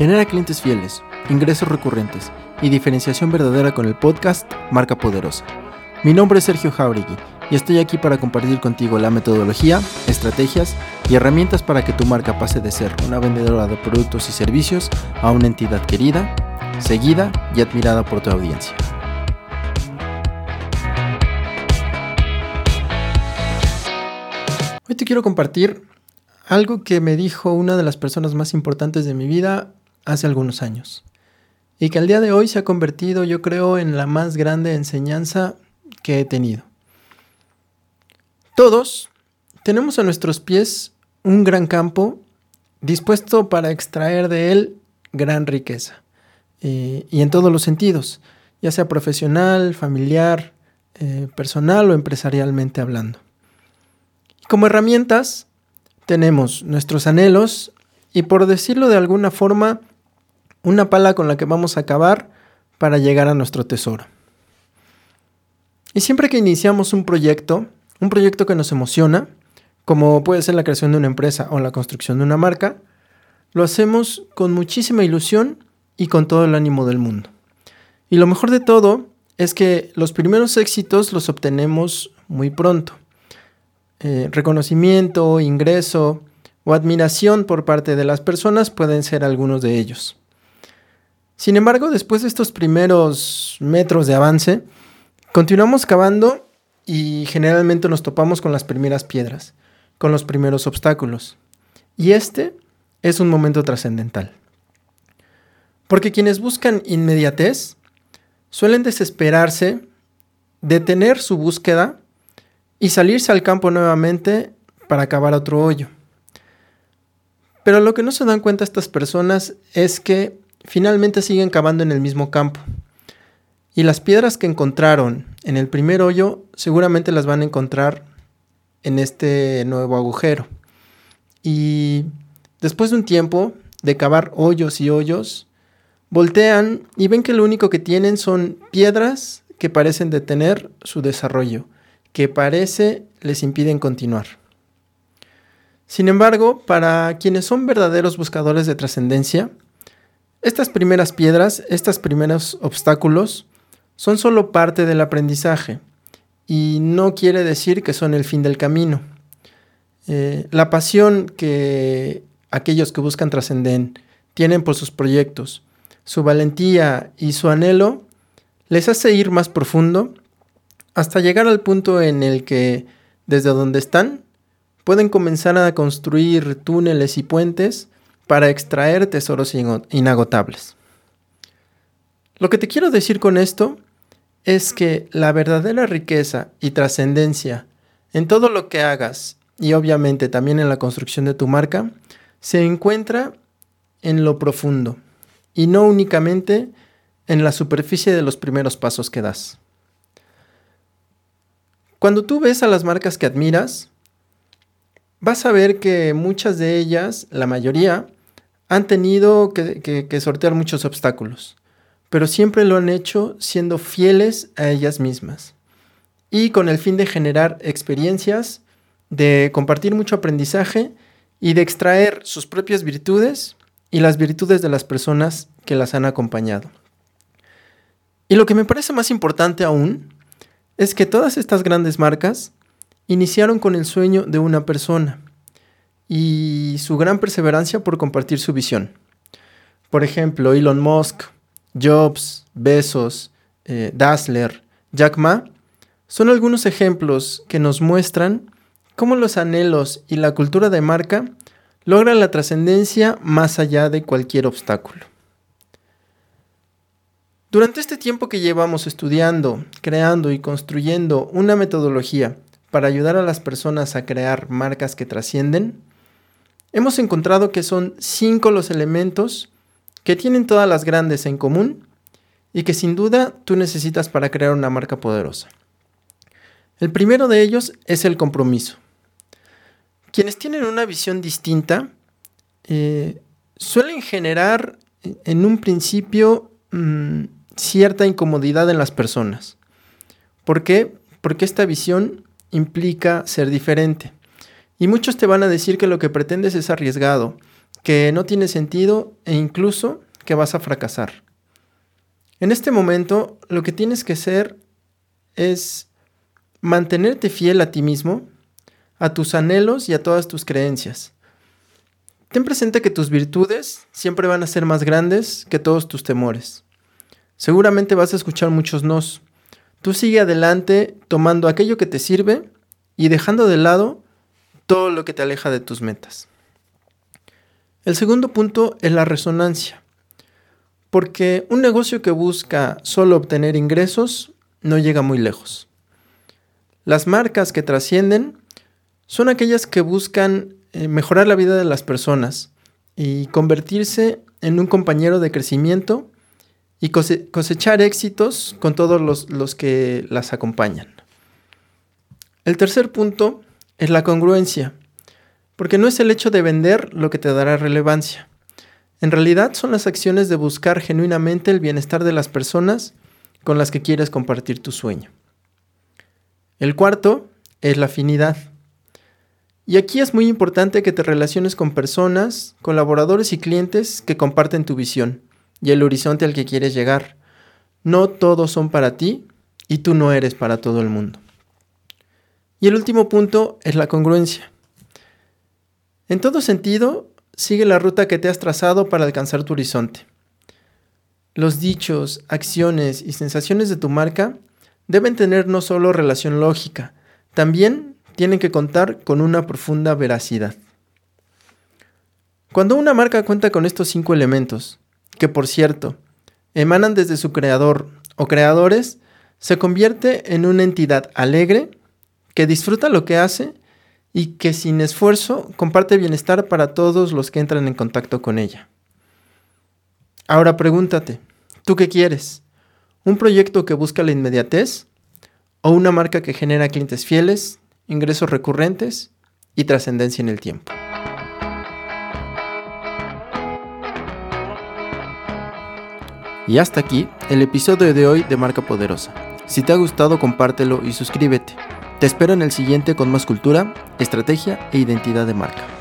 Genera clientes fieles, ingresos recurrentes y diferenciación verdadera con el podcast Marca Poderosa. Mi nombre es Sergio Jauregui y estoy aquí para compartir contigo la metodología, estrategias y herramientas para que tu marca pase de ser una vendedora de productos y servicios a una entidad querida, seguida y admirada por tu audiencia. Hoy te quiero compartir algo que me dijo una de las personas más importantes de mi vida hace algunos años y que al día de hoy se ha convertido yo creo en la más grande enseñanza que he tenido. Todos tenemos a nuestros pies un gran campo dispuesto para extraer de él gran riqueza eh, y en todos los sentidos, ya sea profesional, familiar, eh, personal o empresarialmente hablando. como herramientas tenemos nuestros anhelos y por decirlo de alguna forma, una pala con la que vamos a acabar para llegar a nuestro tesoro. Y siempre que iniciamos un proyecto, un proyecto que nos emociona, como puede ser la creación de una empresa o la construcción de una marca, lo hacemos con muchísima ilusión y con todo el ánimo del mundo. Y lo mejor de todo es que los primeros éxitos los obtenemos muy pronto. Eh, reconocimiento, ingreso o admiración por parte de las personas pueden ser algunos de ellos. Sin embargo, después de estos primeros metros de avance, continuamos cavando y generalmente nos topamos con las primeras piedras, con los primeros obstáculos. Y este es un momento trascendental. Porque quienes buscan inmediatez suelen desesperarse, detener su búsqueda y salirse al campo nuevamente para acabar otro hoyo. Pero lo que no se dan cuenta estas personas es que finalmente siguen cavando en el mismo campo. Y las piedras que encontraron en el primer hoyo seguramente las van a encontrar en este nuevo agujero. Y después de un tiempo de cavar hoyos y hoyos, voltean y ven que lo único que tienen son piedras que parecen detener su desarrollo, que parece les impiden continuar. Sin embargo, para quienes son verdaderos buscadores de trascendencia, estas primeras piedras, estos primeros obstáculos, son solo parte del aprendizaje y no quiere decir que son el fin del camino. Eh, la pasión que aquellos que buscan trascender tienen por sus proyectos, su valentía y su anhelo, les hace ir más profundo hasta llegar al punto en el que, desde donde están, pueden comenzar a construir túneles y puentes para extraer tesoros inagotables. Lo que te quiero decir con esto es que la verdadera riqueza y trascendencia en todo lo que hagas y obviamente también en la construcción de tu marca se encuentra en lo profundo y no únicamente en la superficie de los primeros pasos que das. Cuando tú ves a las marcas que admiras, vas a ver que muchas de ellas, la mayoría, han tenido que, sortear muchos obstáculos, pero siempre lo han hecho siendo fieles a ellas mismas y con el fin de generar experiencias, de compartir mucho aprendizaje y de extraer sus propias virtudes y las virtudes de las personas que las han acompañado. Y lo que me parece más importante aún es que todas estas grandes marcas iniciaron con el sueño de una persona y su gran perseverancia por compartir su visión. Por ejemplo, Elon Musk, Jobs, Bezos, eh, Dassler, Jack Ma son algunos ejemplos que nos muestran cómo los anhelos y la cultura de marca logran la trascendencia más allá de cualquier obstáculo. Durante este tiempo que llevamos estudiando, creando y construyendo una metodología para ayudar a las personas a crear marcas que trascienden, hemos encontrado que son cinco los elementos que tienen todas las grandes en común y que sin duda tú necesitas para crear una marca poderosa. El primero de ellos es el compromiso. Quienes tienen una visión distinta eh, suelen generar en un principio mm, cierta incomodidad en las personas. ¿Por qué? Porque esta visión implica ser diferente. Y muchos te van a decir que lo que pretendes es arriesgado, que no tiene sentido e incluso que vas a fracasar. En este momento lo que tienes que hacer es mantenerte fiel a ti mismo, a tus anhelos y a todas tus creencias. Ten presente que tus virtudes siempre van a ser más grandes que todos tus temores. Seguramente vas a escuchar muchos nos. Tú sigue adelante tomando aquello que te sirve y dejando de lado todo lo que te aleja de tus metas. El segundo punto es la resonancia. Porque un negocio que busca solo obtener ingresos no llega muy lejos. Las marcas que trascienden son aquellas que buscan eh, mejorar la vida de las personas y convertirse en un compañero de crecimiento y cosechar éxitos con todos los, los que las acompañan. El tercer punto es la congruencia, porque no es el hecho de vender lo que te dará relevancia. En realidad son las acciones de buscar genuinamente el bienestar de las personas con las que quieres compartir tu sueño. El cuarto es la afinidad. Y aquí es muy importante que te relaciones con personas, colaboradores y clientes que comparten tu visión y el horizonte al que quieres llegar. No todos son para ti y tú no eres para todo el mundo. Y el último punto es la congruencia. En todo sentido, sigue la ruta que te has trazado para alcanzar tu horizonte. Los dichos, acciones y sensaciones de tu marca deben tener no solo relación lógica, también tienen que contar con una profunda veracidad. Cuando una marca cuenta con estos cinco elementos, que por cierto, emanan desde su creador o creadores, se convierte en una entidad alegre, que disfruta lo que hace y que sin esfuerzo comparte bienestar para todos los que entran en contacto con ella. Ahora pregúntate, ¿tú qué quieres? ¿Un proyecto que busca la inmediatez? ¿O una marca que genera clientes fieles, ingresos recurrentes y trascendencia en el tiempo? Y hasta aquí el episodio de hoy de Marca Poderosa. Si te ha gustado, compártelo y suscríbete. Te espero en el siguiente con más cultura, estrategia e identidad de marca.